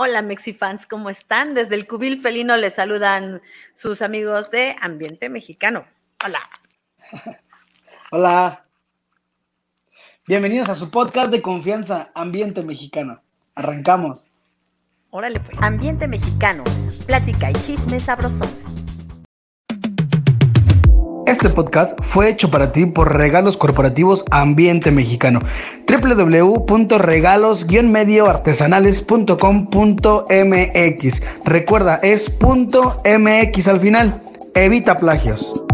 Hola Mexifans, ¿cómo están? Desde el Cubil Felino les saludan sus amigos de Ambiente Mexicano. Hola. Hola. Bienvenidos a su podcast de confianza, Ambiente Mexicano. Arrancamos. Órale pues. Ambiente Mexicano, plática y chisme sabrosón. Este podcast fue hecho para ti por Regalos Corporativos Ambiente Mexicano. www.regalos-medioartesanales.com.mx. Recuerda, es .mx al final. Evita plagios.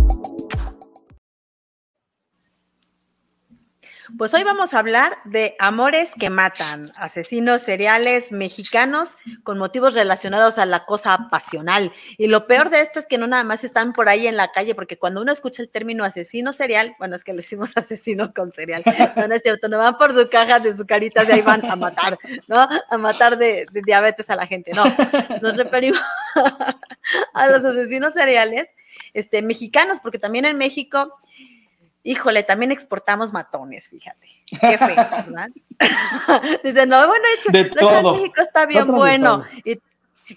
Pues hoy vamos a hablar de amores que matan, asesinos seriales mexicanos con motivos relacionados a la cosa pasional. Y lo peor de esto es que no nada más están por ahí en la calle, porque cuando uno escucha el término asesino serial, bueno, es que le decimos asesino con serial, no, es cierto, no van por su caja de su carita de ahí van a matar, ¿no? A matar de, de diabetes a la gente, no. Nos referimos a los asesinos seriales este, mexicanos, porque también en México Híjole, también exportamos matones, fíjate. Qué feo, ¿verdad? Dice, no, bueno, hecho, de todo. México está bien bueno. Y,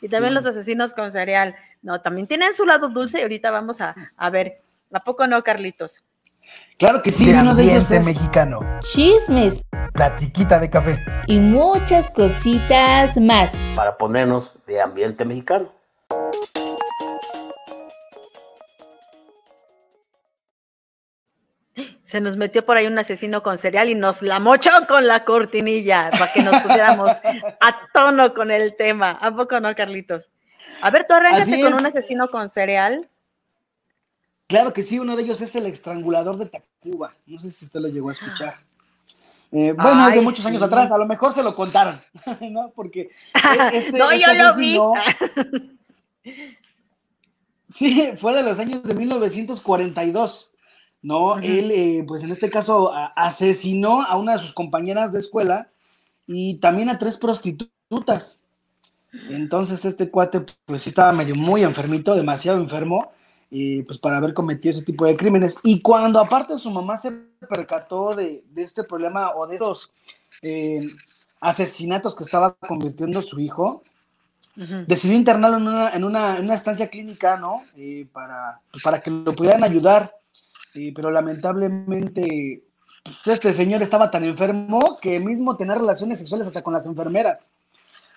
también los asesinos con cereal. No, también tienen su lado dulce y ahorita vamos a, a ver. ¿A poco no, Carlitos? Claro que sí, uno de ellos es mexicano. Chismes. Platiquita de café. Y muchas cositas más. Para ponernos de ambiente mexicano. Se nos metió por ahí un asesino con cereal y nos la mochó con la cortinilla para que nos pusiéramos a tono con el tema. ¿A poco no, Carlitos? A ver, tú arráncate con un asesino con cereal. Claro que sí, uno de ellos es el estrangulador de Tacuba. No sé si usted lo llegó a escuchar. Eh, bueno, es de muchos años atrás, a lo mejor se lo contaron, ¿no? Porque este, no, yo lo vi. sí, fue de los años de 1942. ¿No? Él, eh, pues en este caso, asesinó a una de sus compañeras de escuela y también a tres prostitutas. Entonces este cuate, pues sí estaba medio muy enfermito, demasiado enfermo, y pues para haber cometido ese tipo de crímenes. Y cuando aparte su mamá se percató de, este problema o de esos eh, asesinatos que estaba convirtiendo su hijo, decidió internarlo en una, en una, estancia clínica, ¿no? Eh, para, pues, para que lo pudieran ayudar. Sí, pero lamentablemente pues, este señor estaba tan enfermo que mismo tenía relaciones sexuales hasta con las enfermeras.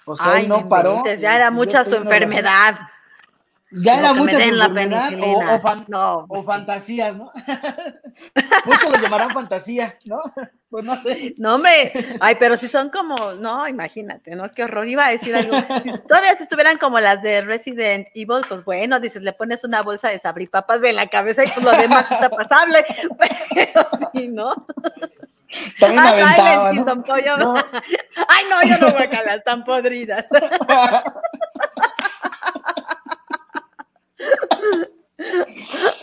O sea, no paró. ya era mucha su enfermedad. Ya era mucha su enfermedad o, fantasías, ¿no? Muchos lo llamarán fantasía, ¿no? Pues no sé. No, me, ay, pero si son como, no, imagínate, ¿no? Qué horror, iba a decir algo. Si todavía si estuvieran como las de Resident Evil, pues bueno, dices, le pones una bolsa de sabripapas en la cabeza y pues lo demás está pasable, pero sí, ¿no? También me aventaba, ¿no? ¿no? Ay, no, yo no voy a calar, están podridas.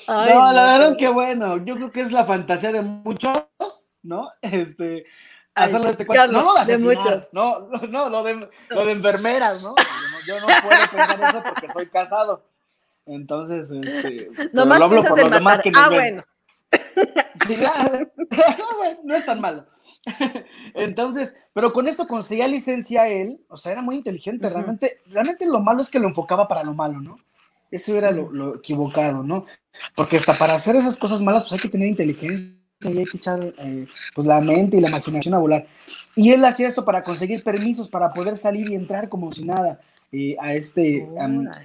no, la verdad es que bueno, yo creo que es la fantasía de muchos ¿no? Este, hacerlo este cuento. No lo de asesinar, no, no, lo de, lo de enfermeras, ¿no? Yo no, puedo pensar eso porque soy casado. Entonces, este, no lo hablo por los demás que nos ah, bueno. no es tan malo. Entonces, pero con esto conseguía licencia él, o sea, era muy inteligente, realmente, realmente lo malo es que lo enfocaba para lo malo, ¿no? Eso era lo, lo, equivocado, ¿no? Porque hasta para hacer esas cosas malas, pues hay que tener inteligencia hay que echar eh, pues la mente y la imaginación a volar. Y él hacía esto para conseguir permisos para poder salir y entrar como si nada eh, a este,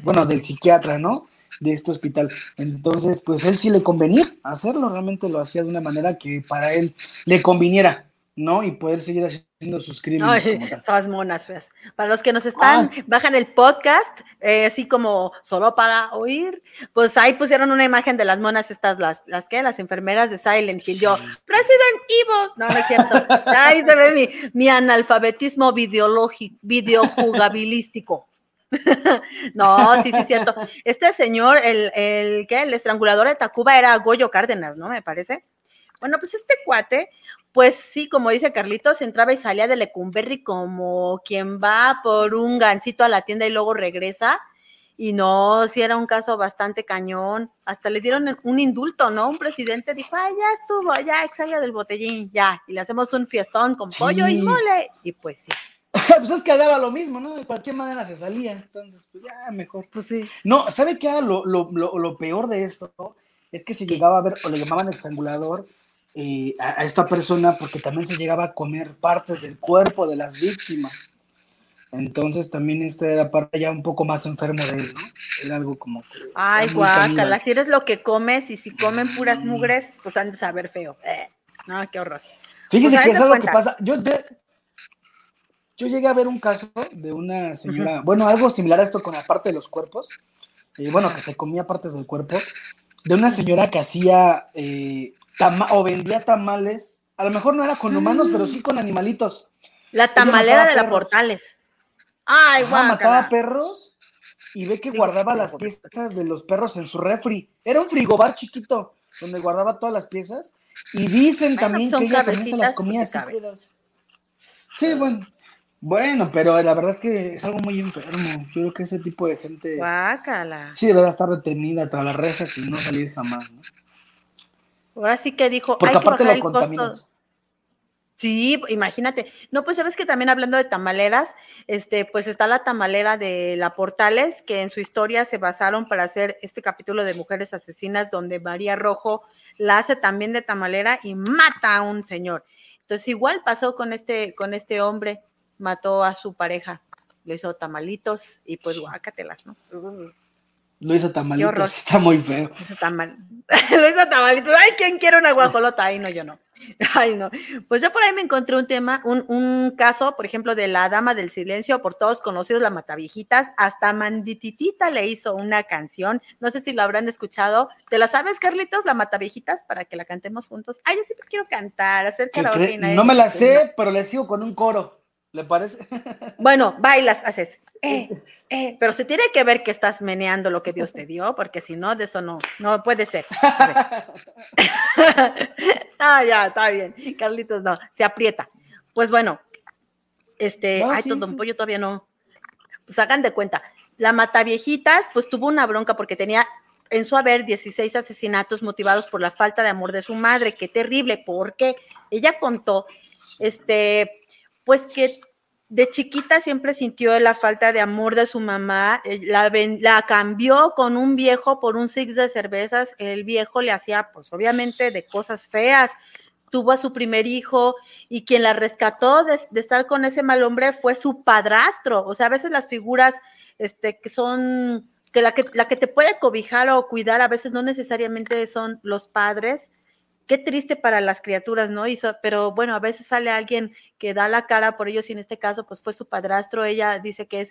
bueno, del psiquiatra, ¿no? De este hospital. Entonces, pues él sí le convenía hacerlo, realmente lo hacía de una manera que para él le conviniera. ¿no? Y poder seguir haciendo sus crímenes. Ay, monas feas. Para los que nos están, ah. bajan el podcast, eh, así como solo para oír, pues ahí pusieron una imagen de las monas estas, las, las que, las enfermeras de Silent Hill. Yo, President Evil. No, no es cierto. Ahí se ve mi, mi analfabetismo videológico, videojugabilístico. no, sí, sí, es cierto. Este señor, el, el, ¿qué? El estrangulador de Tacuba era Goyo Cárdenas, ¿no? Me parece. Bueno, pues este cuate, pues sí, como dice Carlitos, entraba y salía de Lecumberri como quien va por un gancito a la tienda y luego regresa. Y no, sí era un caso bastante cañón. Hasta le dieron un indulto, ¿no? Un presidente dijo, ay, ya estuvo, ya exhalga del botellín, ya. Y le hacemos un fiestón con pollo y mole. Y pues sí. pues es que daba lo mismo, ¿no? De cualquier manera se salía. Entonces, pues ya, mejor. Pues sí. No, ¿sabe qué lo, lo, lo, lo peor de esto? Es que se llegaba a ver, o le llamaban estrangulador eh, a, a esta persona, porque también se llegaba a comer partes del cuerpo de las víctimas. Entonces también este era parte ya un poco más enfermo de él, ¿no? Era algo como... que Ay, guácala, si eres lo que comes y si comen puras mugres, pues han de saber feo. Eh, No, qué horror. Fíjese Pues, que es algo que cuenta. pasa. Yo, de- yo llegué a ver un caso de una señora, bueno, algo similar a esto con la parte de los cuerpos, eh, bueno, que se comía partes del cuerpo, de una señora que hacía eh, tama- o vendía tamales, a lo mejor no era con humanos, pero sí con animalitos. La tamalera de la perros. Portales. Ay, Ajá, mataba perros y ve que guardaba las piezas de los perros en su refri. Era un frigobar chiquito donde guardaba todas las piezas y dicen también son que ella también se las comía pues, se así crudas. Sí, bueno. Bueno, pero la verdad es que es algo muy enfermo. Yo creo que ese tipo de gente Guácala. sí deberá estar detenida tras las rejas y no salir jamás, ¿no? Ahora sí que dijo, Porque hay que bajar el costo. Sí, imagínate. No, pues sabes que también hablando de tamaleras, este, pues está la tamalera de la Portales, que en su historia se basaron para hacer este capítulo de Mujeres Asesinas, donde María Rojo la hace también de tamalera y mata a un señor. Entonces, igual pasó con este, con este hombre, mató a su pareja, le hizo tamalitos y pues guácatelas, ¿no? Lo hizo tamalitos, está muy feo. Hizo tamal. Lo hizo tamalitos. Ay, ¿quién quiere una guajolota? Ay, no, yo no. Ay, no. Pues yo por ahí me encontré un tema, un, un caso, por ejemplo, de la Dama del Silencio, por todos conocidos, la Mataviejitas. Hasta Mandititita le hizo una canción. No sé si lo habrán escuchado. ¿Te la sabes, Carlitos, la Mataviejitas, para que la cantemos juntos? Ay, yo siempre quiero cantar, hacer ¿Qué karaoke. No me la sé, pero le sigo con un coro. ¿Le parece? Bueno, bailas, haces. Eh, eh, pero se tiene que ver que estás meneando lo que Dios te dio, porque si no, de eso no, no puede ser. Ah, ya, está bien. Carlitos, no, se aprieta. Pues bueno, este, No, ay, sí, Don sí. Pollo todavía no. Pues hagan de cuenta. La Mataviejitas, pues tuvo una bronca porque tenía en su haber 16 asesinatos motivados por la falta de amor de su madre. Qué terrible, porque ella contó, este, pues que de chiquita siempre sintió la falta de amor de su mamá, eh, la, cambió con un viejo por un six de cervezas, el viejo le hacía pues obviamente de cosas feas, tuvo a su primer hijo y quien la rescató de, de estar con ese mal hombre fue su padrastro, o sea, a veces las figuras este, que son, que la, que la que te puede cobijar o cuidar a veces no necesariamente son los padres, qué triste para las criaturas, ¿no? Y so- pero bueno, a veces sale alguien que da la cara por ellos y en este caso pues fue su padrastro, ella dice que es,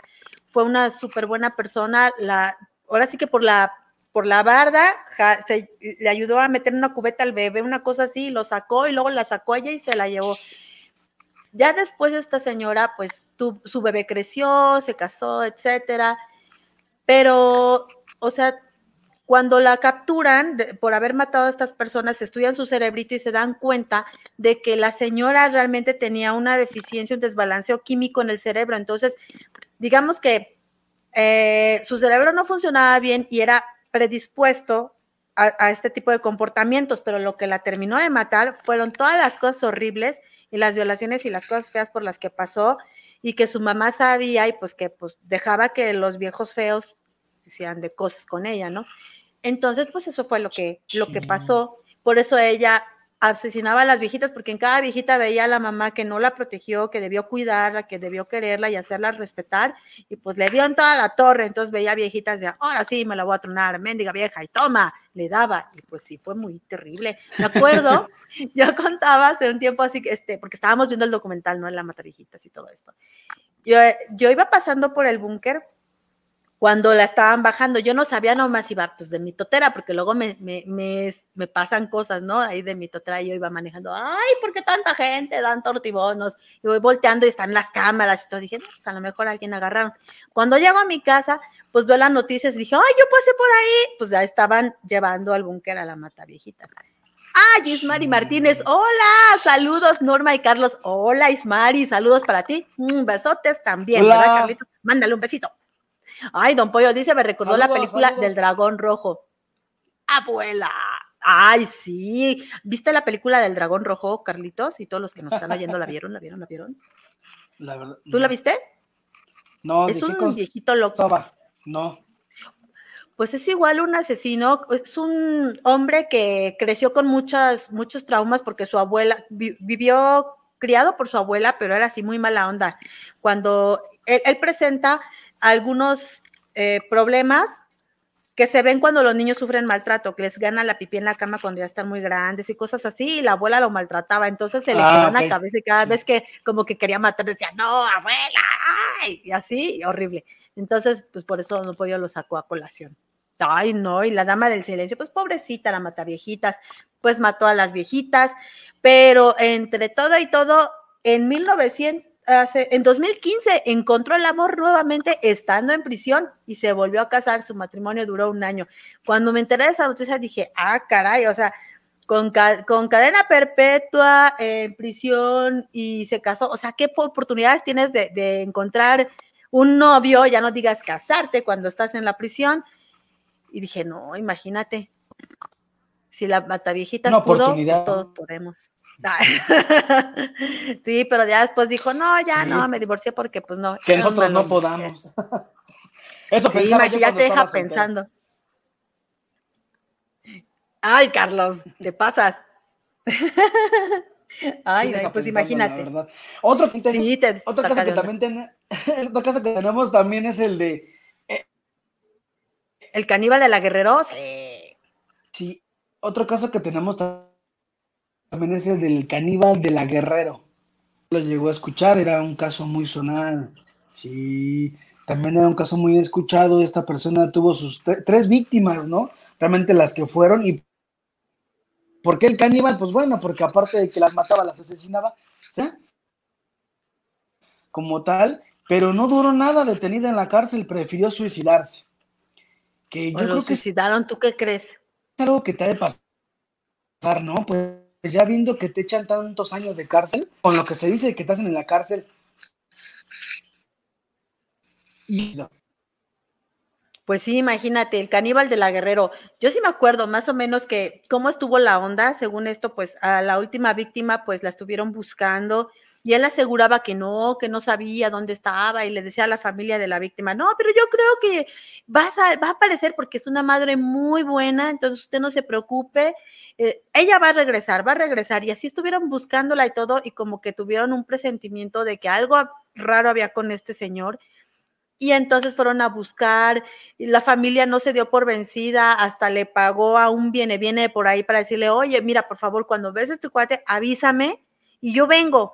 fue una súper buena persona, la, ahora sí que por la, por la barda, ja- se, le ayudó a meter una cubeta al bebé, una cosa así, lo sacó y luego la sacó ella y se la llevó. Ya después esta señora, pues tu- su bebé creció, se casó, etcétera, pero, o sea, cuando la capturan por haber matado a estas personas, estudian su cerebrito y se dan cuenta de que la señora realmente tenía una deficiencia, un desbalanceo químico en el cerebro. Entonces, digamos que eh, su cerebro no funcionaba bien y era predispuesto a, a este tipo de comportamientos, pero lo que la terminó de matar fueron todas las cosas horribles y las violaciones y las cosas feas por las que pasó y que su mamá sabía y pues que pues dejaba que los viejos feos hicieran de cosas con ella, ¿no? Entonces, pues eso fue lo que, lo que pasó. Por eso ella asesinaba a las viejitas, porque en cada viejita veía a la mamá que no la protegió, que debió cuidarla, que debió quererla y hacerla respetar, y pues le dio en toda la torre. Entonces veía viejitas de, ahora sí me la voy a tronar, mendiga vieja, y toma, le daba. Y pues sí, fue muy terrible. Me acuerdo, yo contaba hace un tiempo así, que este, porque estábamos viendo el documental, ¿no? En la Mataviejitas y todo esto. Yo, yo iba pasando por el búnker cuando la estaban bajando, yo no sabía nomás iba pues de mi totera, porque luego me, me, me, me pasan cosas, ¿no? Ahí de mi totera yo iba manejando, ay, ¿por qué tanta gente dan tortibonos? Y voy volteando y están las cámaras y todo. Dije, no, pues a lo mejor alguien agarraron. Cuando llego a mi casa, pues veo las noticias y dije, ay, yo pasé por ahí. Pues ya estaban llevando al búnker a la mata viejitas. Ah, Ismari Martínez, hola, saludos Norma y Carlos, hola Ismari, saludos para ti, Mm, besotes también, Hola. ¿verdad Carlitos? Mándale un besito. Ay, don Pollo dice, me recordó la película saludos. del dragón rojo. Abuela. Ay, sí. ¿Viste la película del dragón rojo, Carlitos? Y todos los que nos están oyendo la vieron, la vieron, la vieron. La verdad. ¿Tú la viste? No, es ¿de qué un viejito loco. No. Pues es igual un asesino, es un hombre que creció con muchas, muchos traumas porque su abuela vi- vivió criado por su abuela, pero era así muy mala onda. Cuando él, él presenta algunos eh, problemas que se ven cuando los niños sufren maltrato, que les gana la pipí en la cama cuando ya están muy grandes y cosas así, y la abuela lo maltrataba, entonces se le Ah, quedó en ok. la cabeza y cada vez que como que quería matar decía, no, abuela, ay", y así, horrible. Entonces, pues por eso Don Pollo lo sacó a colación. Ay, no, y la dama del silencio, pues pobrecita, la mata viejitas, pues mató a las viejitas, pero entre todo y todo, en 1900, hace- en 2015 encontró el amor nuevamente estando en prisión y se volvió a casar, su matrimonio duró un año. Cuando me enteré de esa noticia dije, ah, caray, o sea, con, ca- con cadena perpetua en prisión y se casó, o sea, ¿qué po- oportunidades tienes de, de encontrar un novio, ya no digas casarte cuando estás en la prisión? Y dije, no, imagínate, si la mataviejitas Una pudo, pues todos podemos. sí, pero ya después dijo, no, ya Sí. no, me divorcié porque pues no. Que nosotros no hombre". podamos. Eso Sí, pensaba yo cuando te deja pensando. Ay, Carlos, te pasas. Ay, pues imagínate. Otro, que ten- Sí, te otro saca caso que también ten- otro caso que tenemos también es el de El caníbal de la Guerrero, sí. sí, otro caso que tenemos ta- también es el del caníbal de la Guerrero. Lo llegó a escuchar, era un caso muy sonado. Sí, también era un caso muy escuchado. Esta persona tuvo sus tre- tres víctimas, ¿no? Realmente las que fueron y ¿Por qué el caníbal? Pues bueno, porque aparte de que las mataba, las asesinaba, ¿sí? como tal, pero no duró nada detenida en la cárcel, prefirió suicidarse. Que yo O lo creo que es suicidaron, ¿tú qué crees? algo que te ha de pasar, ¿no? Pues ya viendo que te echan tantos años de cárcel, con lo que se dice que te hacen en la cárcel. Y Pues sí, imagínate, el caníbal de la Guerrero. Yo sí me acuerdo más o menos que cómo estuvo la onda. Según esto, pues a la última víctima, pues la estuvieron buscando y él aseguraba que no, que no sabía dónde estaba y le decía a la familia de la víctima, no, pero yo creo que vas va a aparecer porque es una madre muy buena, entonces usted no se preocupe. eh, ella va a regresar, va a regresar. Y así estuvieron buscándola y todo, y como que tuvieron un presentimiento de que algo raro había con este señor. Y entonces fueron a buscar, y la familia no se dio por vencida, hasta le pagó a un viene, viene por ahí para decirle, oye, mira, por favor, cuando ves a este cuate, avísame y yo vengo.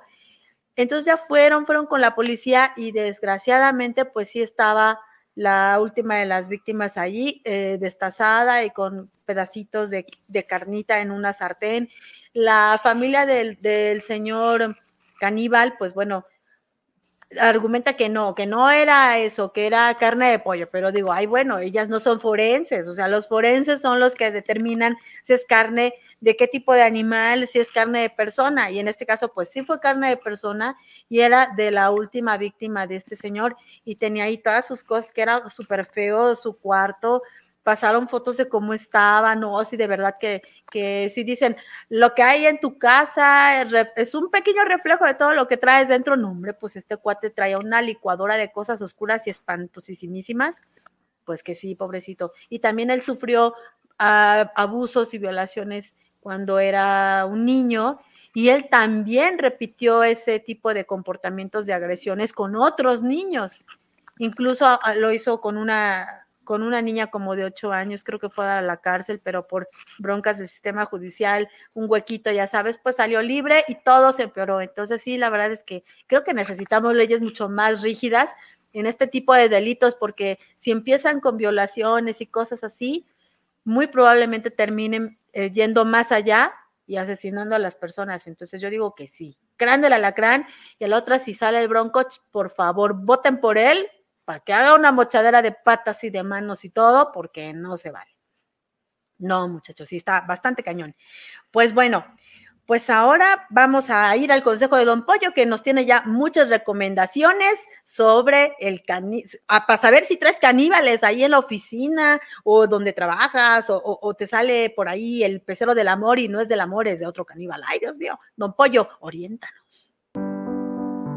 Entonces ya fueron, fueron con la policía y desgraciadamente, pues sí estaba la última de las víctimas allí, eh, destazada y con pedacitos de, carnita en una sartén. La familia del señor caníbal, pues bueno, argumenta que no, que no era eso, que era carne de pollo, pero digo, ay, bueno, ellas no son forenses, o sea, los forenses son los que determinan si es carne de qué tipo de animal, si es carne de persona, y en este caso, pues sí fue carne de persona y era de la última víctima de este señor y tenía ahí todas sus cosas que era súper feo su cuarto, pasaron fotos de cómo estaba, no, si de verdad que, que si dicen lo que hay en tu casa es un pequeño reflejo de todo lo que traes dentro, no, hombre, pues este cuate traía una licuadora de cosas oscuras y espantosísimas, pues que sí, pobrecito. Y también él sufrió uh, abusos y violaciones cuando era un niño y él también repitió ese tipo de comportamientos de agresiones con otros niños. Incluso uh, lo hizo con una con una niña como de ocho años, creo que fue a la cárcel, pero por broncas del sistema judicial, un huequito, ya sabes, pues salió libre y todo se empeoró. Entonces sí, la verdad es que creo que necesitamos leyes mucho más rígidas en este tipo de delitos, porque si empiezan con violaciones y cosas así, muy probablemente terminen eh, yendo más allá y asesinando a las personas. Entonces yo digo que sí. Grande el alacrán y a la otra, si sale el bronco, por favor, voten por él para que haga una mochadera de patas y de manos y todo, porque no se vale. No, muchachos, sí está bastante cañón. Pues bueno, pues ahora vamos a ir al consejo de Don Pollo, que nos tiene ya muchas recomendaciones sobre el para saber si traes caníbales ahí en la oficina o donde trabajas, o, o, o, te sale por ahí el pecero del amor y no es del amor, es de otro caníbal. Ay, Dios mío, Don Pollo, oriéntanos.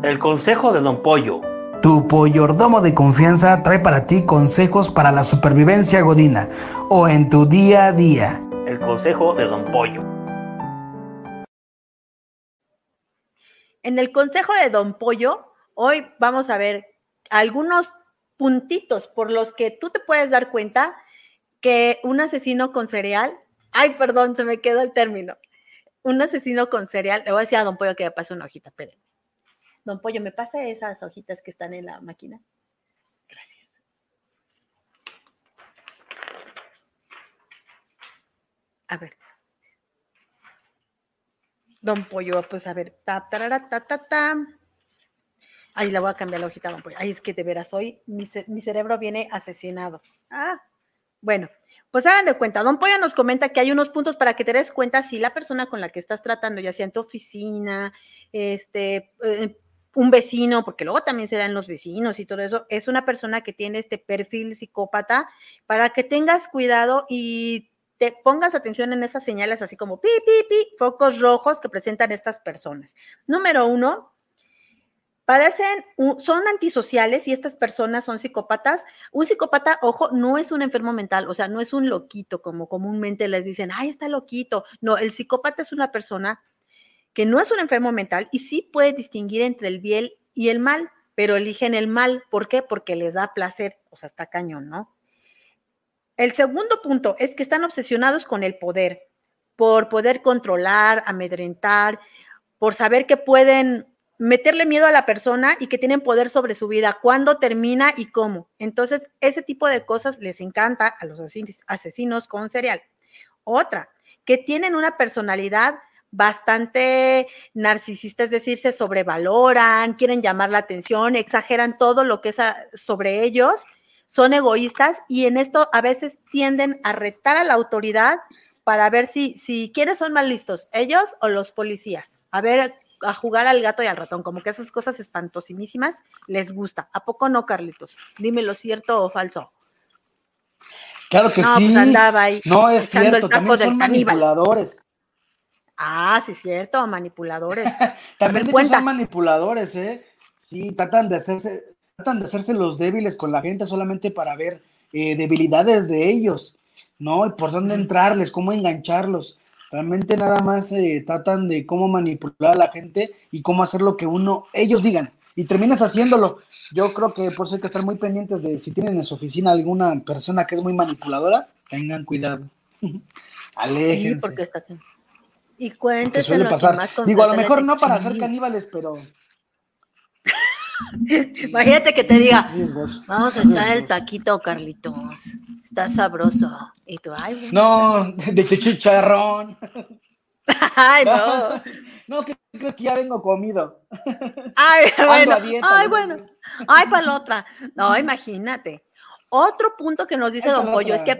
El consejo de Don Pollo. Tu pollordomo de confianza trae para ti consejos para la supervivencia godina o en tu día a día. El consejo de Don Pollo. En el consejo de Don Pollo, hoy vamos a ver algunos puntitos por los que tú te puedes dar cuenta que un asesino con cereal, ay, perdón, se me quedó el término, un asesino con cereal, le voy a decir a Don Pollo que me pase una hojita, espérenme. Don Pollo, ¿me pasa esas hojitas que están en la máquina? Gracias. A ver. Don Pollo, pues a ver, ta, tarara, ta, ta, ta. Ahí le voy a cambiar la hojita, don Pollo. Ay, es que de veras, hoy mi, mi cerebro viene asesinado. Ah, bueno, pues hagan de cuenta. Don Pollo nos comenta que hay unos puntos para que te des cuenta si la persona con la que estás tratando, ya sea en tu oficina, este, eh, un vecino, porque luego también se dan los vecinos y todo eso, es una persona que tiene este perfil psicópata, para que tengas cuidado y te pongas atención en esas señales así como pi, pi, pi, focos rojos que presentan estas personas. Número uno, padecen, son antisociales y estas personas son psicópatas. Un psicópata, ojo, no es un enfermo mental, o sea, no es un loquito como comúnmente les dicen, ay, está loquito. No, el psicópata es una persona que no es un enfermo mental y sí puede distinguir entre el bien y el mal, pero eligen el mal. ¿Por qué? Porque les da placer, o sea, está cañón, ¿no? El segundo punto es que están obsesionados con el poder, por poder controlar, amedrentar, por saber que pueden meterle miedo a la persona y que tienen poder sobre su vida, cuándo termina y cómo. Entonces, ese tipo de cosas les encanta a los asesinos con cereal. Otra, que tienen una personalidad bastante narcisista, es decir, se sobrevaloran, quieren llamar la atención, exageran todo lo que es sobre ellos son egoístas y en esto a veces tienden a retar a la autoridad para ver si, si quiénes son más listos, ellos o los policías. A ver, a jugar al gato y al ratón, como que esas cosas espantosimísimas les gusta. ¿A poco no, Carlitos? Dime lo cierto o falso. Claro que no, sí. Pues andaba ahí no es cierto, también son manipuladores. Ah, sí, cierto, manipuladores. también son manipuladores, ¿eh? Sí, tratan de hacerse, tratan de hacerse los débiles con la gente solamente para ver eh, debilidades de ellos, ¿no? Y por dónde entrarles, cómo engancharlos. Realmente nada más eh, tratan de cómo manipular a la gente y cómo hacer lo que uno, ellos digan. Y terminas haciéndolo. Yo creo que por eso hay que estar muy pendientes de si tienen en su oficina alguna persona que es muy manipuladora, tengan cuidado. Aléjense. Sí, porque está aquí. Y cuéntese suele pasar. Digo, a lo mejor no para ser caníbales, pero Imagínate que te diga, vamos a echar el taquito, Carlitos. Está sabroso. Y tú, ay, No, de que chicharrón. Ay, no. No, ¿qué crees que ya vengo comido? Ay, bueno. ay, bueno. Ay, para la otra. No, imagínate. Otro punto que nos dice Don Pollo es que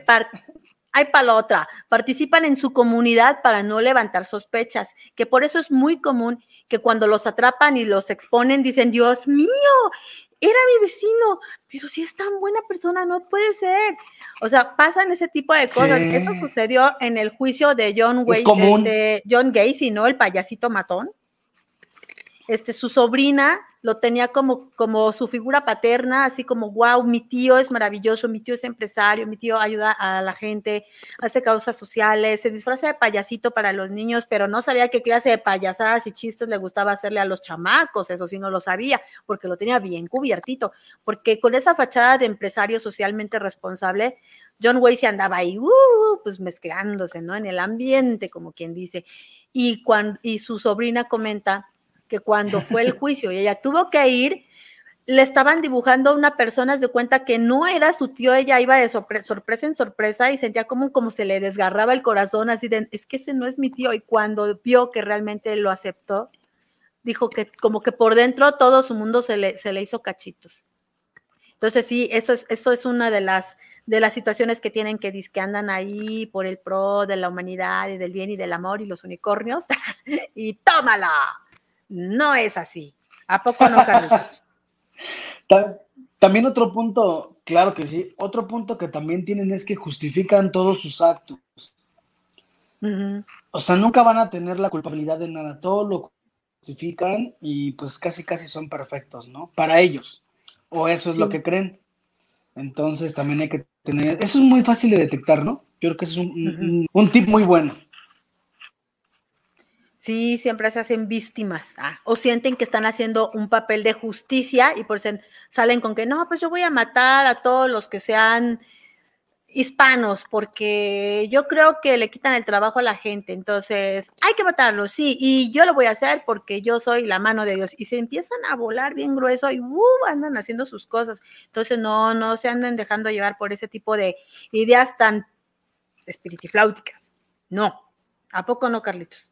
hay para la otra, participan en su comunidad para no levantar sospechas, que por eso es muy común que cuando los atrapan y los exponen dicen, Dios mío, era mi vecino, pero si es tan buena persona, no puede ser. O sea, pasan ese tipo de cosas. Esto sucedió en el juicio de John Wayne, de John Gacy, ¿no? El payasito matón. Este, su sobrina lo tenía como, como su figura paterna, así como, wow, mi tío es maravilloso, mi tío es empresario, mi tío ayuda a la gente, hace causas sociales, se disfraza de payasito para los niños, pero no sabía qué clase de payasadas y chistes le gustaba hacerle a los chamacos, eso sí no lo sabía, porque lo tenía bien cubiertito, porque con esa fachada de empresario socialmente responsable, John Wayne se andaba ahí, uh, pues mezclándose, ¿no? En el ambiente, como quien dice. Y, cuando, y su sobrina comenta que cuando fue el juicio y ella tuvo que ir, le estaban dibujando a una persona de cuenta que no era su tío, ella iba de sorpresa en sorpresa y sentía como, como se le desgarraba el corazón, así de, es que ese no es mi tío. Y cuando vio que realmente lo aceptó, dijo que como que por dentro todo su mundo se le, se le hizo cachitos. Entonces sí, eso es, eso es una de las, de las situaciones que tienen que que andan ahí por el pro de la humanidad y del bien y del amor y los unicornios. y tómala. No es así. ¿A poco no, Carlos? También otro punto, claro que sí, otro punto que también tienen es que justifican todos sus actos. O sea, nunca van a tener la culpabilidad de nada, todo lo justifican y pues casi casi son perfectos, ¿no? Para ellos. O eso es lo que creen. Entonces también hay que tener, eso es muy fácil de detectar, ¿no? Yo creo que eso es un- un tip muy bueno. Sí, siempre se hacen víctimas ah, o sienten que están haciendo un papel de justicia y por eso salen con que no, pues yo voy a matar a todos los que sean hispanos porque yo creo que le quitan el trabajo a la gente, entonces hay que matarlos, sí, y yo lo voy a hacer porque yo soy la mano de Dios y se empiezan a volar bien grueso y ¡uh! andan haciendo sus cosas, entonces no, no se anden dejando llevar por ese tipo de ideas tan espiritifláuticas, no, ¿a poco no, Carlitos?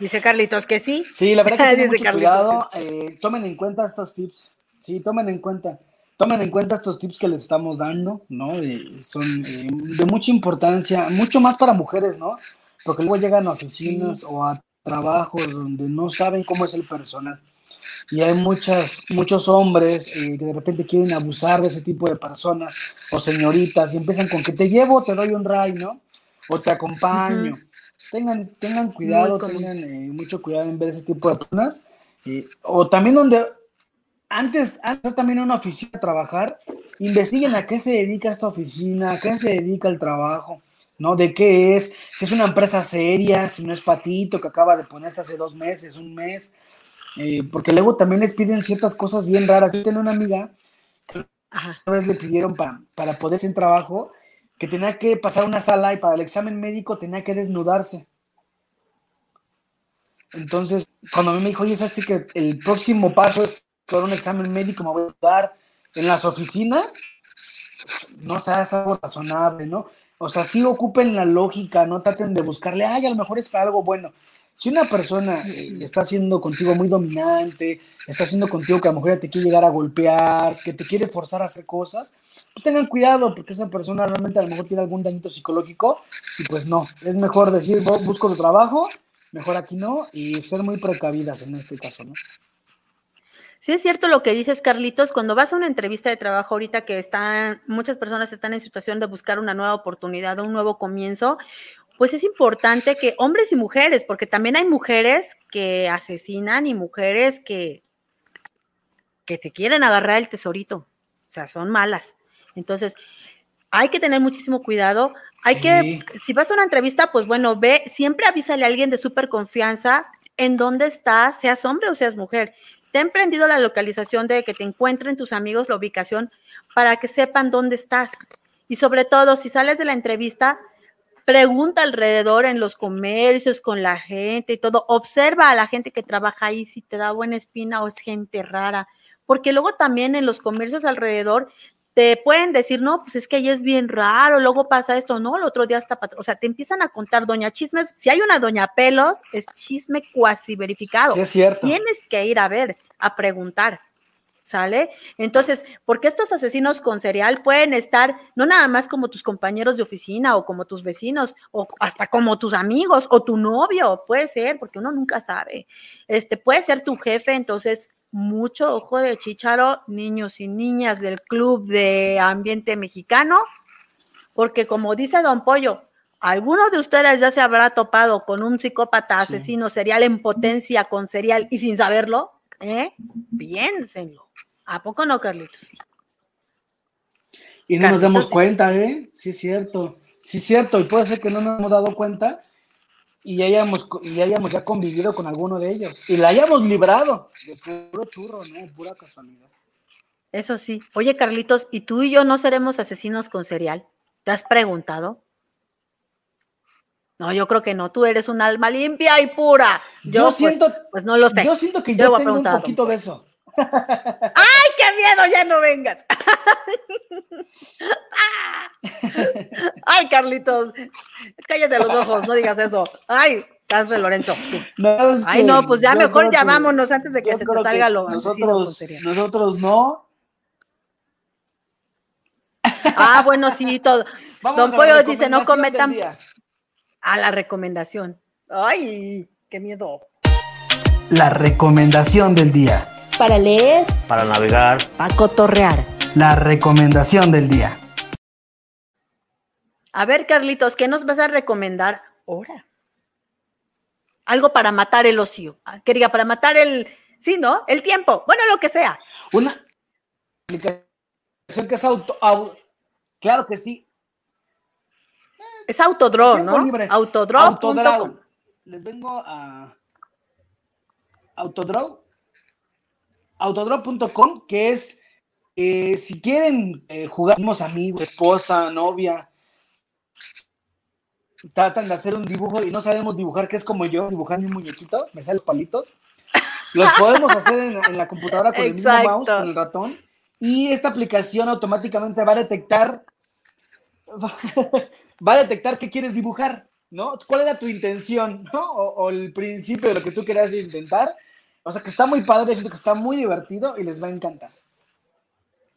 Dice Carlitos que sí. Sí, la verdad que mucho cuidado, eh, tomen en cuenta estos tips, sí, tomen en cuenta, tomen en cuenta estos tips que les estamos dando, ¿no? Eh, son eh, de mucha importancia, mucho más para mujeres, ¿no? Porque luego llegan a oficinas o a trabajos donde no saben cómo es el personal. Y hay muchas, muchos hombres eh, que de repente quieren abusar de ese tipo de personas o señoritas y empiezan con que te llevo, te doy un ray, ¿no? O te acompaño. Tengan, tengan cuidado, tengan eh, mucho cuidado en ver ese tipo de personas. eh, o también donde antes, antes también en una oficina a trabajar, investiguen a qué se dedica esta oficina, a qué se dedica el trabajo, ¿no? De qué es, si es una empresa seria, si no es patito que acaba de ponerse hace dos meses, un mes, eh, porque luego también les piden ciertas cosas bien raras. Yo tenía una amiga Ajá. una vez le pidieron pa- para poder sin trabajo que tenía que pasar una sala y para el examen médico tenía que desnudarse. Entonces, cuando a mí me dijo, oye, es así que el próximo paso es por un examen médico, me voy a dar en las oficinas, no sea, es algo razonable, ¿no? O sea, sí ocupen la lógica, no traten de buscarle, ay, a lo mejor es para algo bueno. Si una persona eh, está siendo contigo muy dominante, está haciendo contigo que a lo mejor ya te quiere llegar a golpear, que te quiere forzar a hacer cosas, pues tengan cuidado, porque esa persona realmente a lo mejor tiene algún dañito psicológico y pues no, es mejor decir, "Bu- busco tu trabajo, mejor aquí no, y ser muy precavidas en este caso, ¿no? Sí es cierto lo que dices, Carlitos, cuando vas a una entrevista de trabajo ahorita que están, muchas personas están en situación de buscar una nueva oportunidad, un nuevo comienzo, pues es importante que hombres y mujeres, porque también hay mujeres que asesinan y mujeres que, que te quieren agarrar el tesorito, o sea, son malas. Entonces, hay que tener muchísimo cuidado. Hay que, si vas a una entrevista, pues bueno, ve, siempre avísale a alguien de súper confianza en dónde estás, seas hombre o seas mujer. Ten prendido la localización de que te encuentren tus amigos, la ubicación, para que sepan dónde estás. Y sobre todo, si sales de la entrevista, pregunta alrededor en los comercios, con la gente y todo. Observa a la gente que trabaja ahí si te da buena espina o es gente rara. Porque luego también en los comercios alrededor te pueden decir, no, pues es que ahí es bien raro, luego pasa esto, no, el otro día está, patro-". o sea, te empiezan a contar doña chismes, si hay una doña pelos, es chisme cuasi verificado. Sí, es cierto. Tienes que ir a ver, a preguntar, ¿sale? Entonces, porque estos asesinos con cereal pueden estar no nada más como tus compañeros de oficina o como tus vecinos o hasta como tus amigos o tu novio, puede ser, porque uno nunca sabe. Este puede ser tu jefe, entonces mucho ojo de chicharo, niños y niñas del club de ambiente mexicano, porque como dice Don Pollo, ¿Alguno de ustedes ya se habrá topado con un psicópata Sí. asesino serial en potencia con serial y sin saberlo? ¿Eh? Piénsenlo. ¿A poco no, Carlitos? Y no nos damos cuenta, ¿eh? Sí, es cierto. Sí, es cierto. Y puede ser que no nos hemos dado cuenta y hayamos, y hayamos ya convivido con alguno de ellos. Y la hayamos librado de puro churro, ¿no? Pura casualidad. Eso sí. Oye, Carlitos, ¿y tú y yo no seremos asesinos con serial? ¿Te has preguntado? No, yo creo que no. Tú eres un alma limpia y pura. Yo, Yo, pues, siento, pues no lo sé. yo siento que Yo yo tengo un poquito de eso. ¡Ay, qué miedo! Ya no vengas. Ay, Carlitos, cállate los ojos, no digas eso. Ay, estás re Lorenzo. tú. No, es Ay, no, pues ya mejor ya que- vámonos antes de que se te salga que lo nosotros, nosotros no. Ah, bueno, sí, todo. Vamos Don Pollo dice, no cometan a la recomendación. Ay, qué miedo. La recomendación del día. Para leer, Para navegar, Para cotorrear. La recomendación del día. A ver, Carlitos, ¿qué nos vas a recomendar ahora? algo para matar el ocio, ah, que diga, para matar el, sí, ¿no? El tiempo, bueno, lo que sea. Una aplicación que es auto, claro que sí. Es Autodraw, ¿no? Autodraw. Autodraw. Les vengo a Autodraw. Autodraw.com, que es eh, si quieren eh, jugar, amigos, esposa, novia, tratan de hacer un dibujo y no sabemos dibujar, que es como yo, dibujar mi muñequito, me salen los palitos. Los podemos hacer en, la computadora con el mismo mouse, con el ratón. Y esta aplicación automáticamente va a detectar, va a detectar qué quieres dibujar, ¿no? ¿Cuál era tu intención, ¿no? O, el principio de lo que tú querías intentar. O sea que está muy padre, siento que está muy divertido y les va a encantar.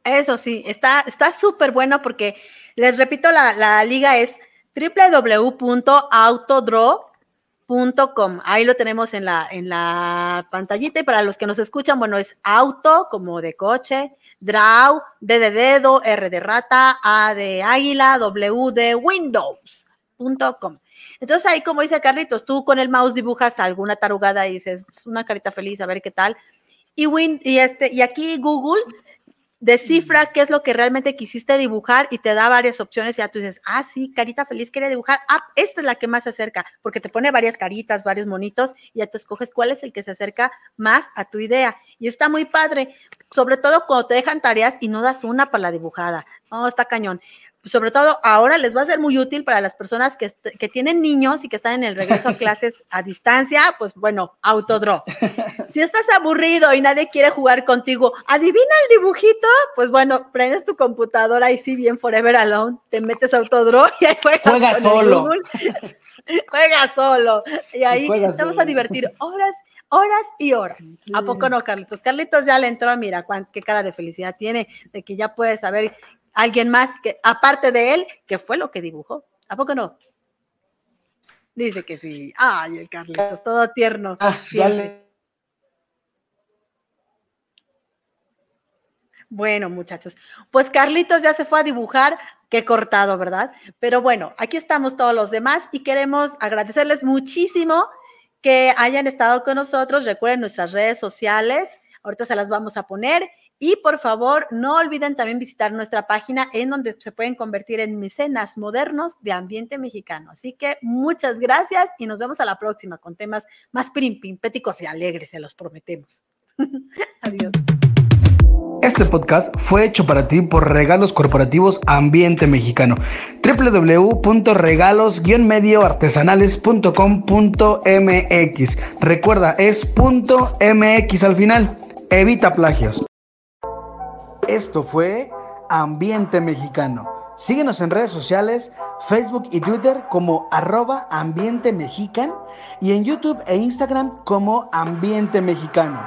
Eso sí, está súper bueno porque, les repito, la, la liga es www.autodraw.com. Ahí lo tenemos en la, en la pantallita y para los que nos escuchan, bueno, es auto como de coche, draw, D de dedo, R de rata, A de águila, W de Windows.com. Entonces ahí, como dice Carlitos, tú con el mouse dibujas alguna tarugada y dices, pues, una carita feliz, a ver qué tal. Y, win, y, este, y aquí Google descifra qué es lo que realmente quisiste dibujar y te da varias opciones y ya tú dices, ah, sí, carita feliz quiere dibujar, ah, esta es la que más se acerca, porque te pone varias caritas, varios monitos y ya tú escoges cuál es el que se acerca más a tu idea. Y está muy padre, sobre todo cuando te dejan tareas y no das una para la dibujada. No, está cañón sobre todo ahora les va a ser muy útil para las personas que, que, tienen niños y que están en el regreso a clases a distancia, pues bueno, autodraw. Si estás aburrido y nadie quiere jugar contigo, adivina el dibujito, pues bueno, prendes tu computadora y sí, bien Forever Alone, te metes autodraw y ahí juegas Juega solo. Juega solo. Y ahí te vamos a divertir horas, horas y horas. ¿A poco no, Carlitos? Carlitos ya le entró, mira, qué cara de felicidad tiene, de que ya puede saber alguien más que, aparte de él, que fue lo que dibujó. ¿A poco no? Dice que sí. Ay, el Carlitos, todo tierno. Ah, bueno, muchachos, pues Carlitos ya se fue a dibujar, qué cortado, ¿verdad? Pero bueno, aquí estamos todos los demás y queremos agradecerles muchísimo que hayan estado con nosotros. Recuerden nuestras redes sociales, ahorita se las vamos a poner y por favor, no olviden también visitar nuestra página en donde se pueden convertir en mecenas modernos de ambiente mexicano. Así que muchas gracias y nos vemos a la próxima con temas más primpimpéticos y alegres, se los prometemos. Adiós. Este podcast fue hecho para ti por Regalos Corporativos Ambiente Mexicano. www.regalos-medioartesanales.com.mx. Recuerda, es punto .mx al final. Evita plagios. Esto fue Ambiente Mexicano. Síguenos en redes sociales, Facebook y Twitter como arroba ambiente mexican y en YouTube e Instagram como ambiente mexicano.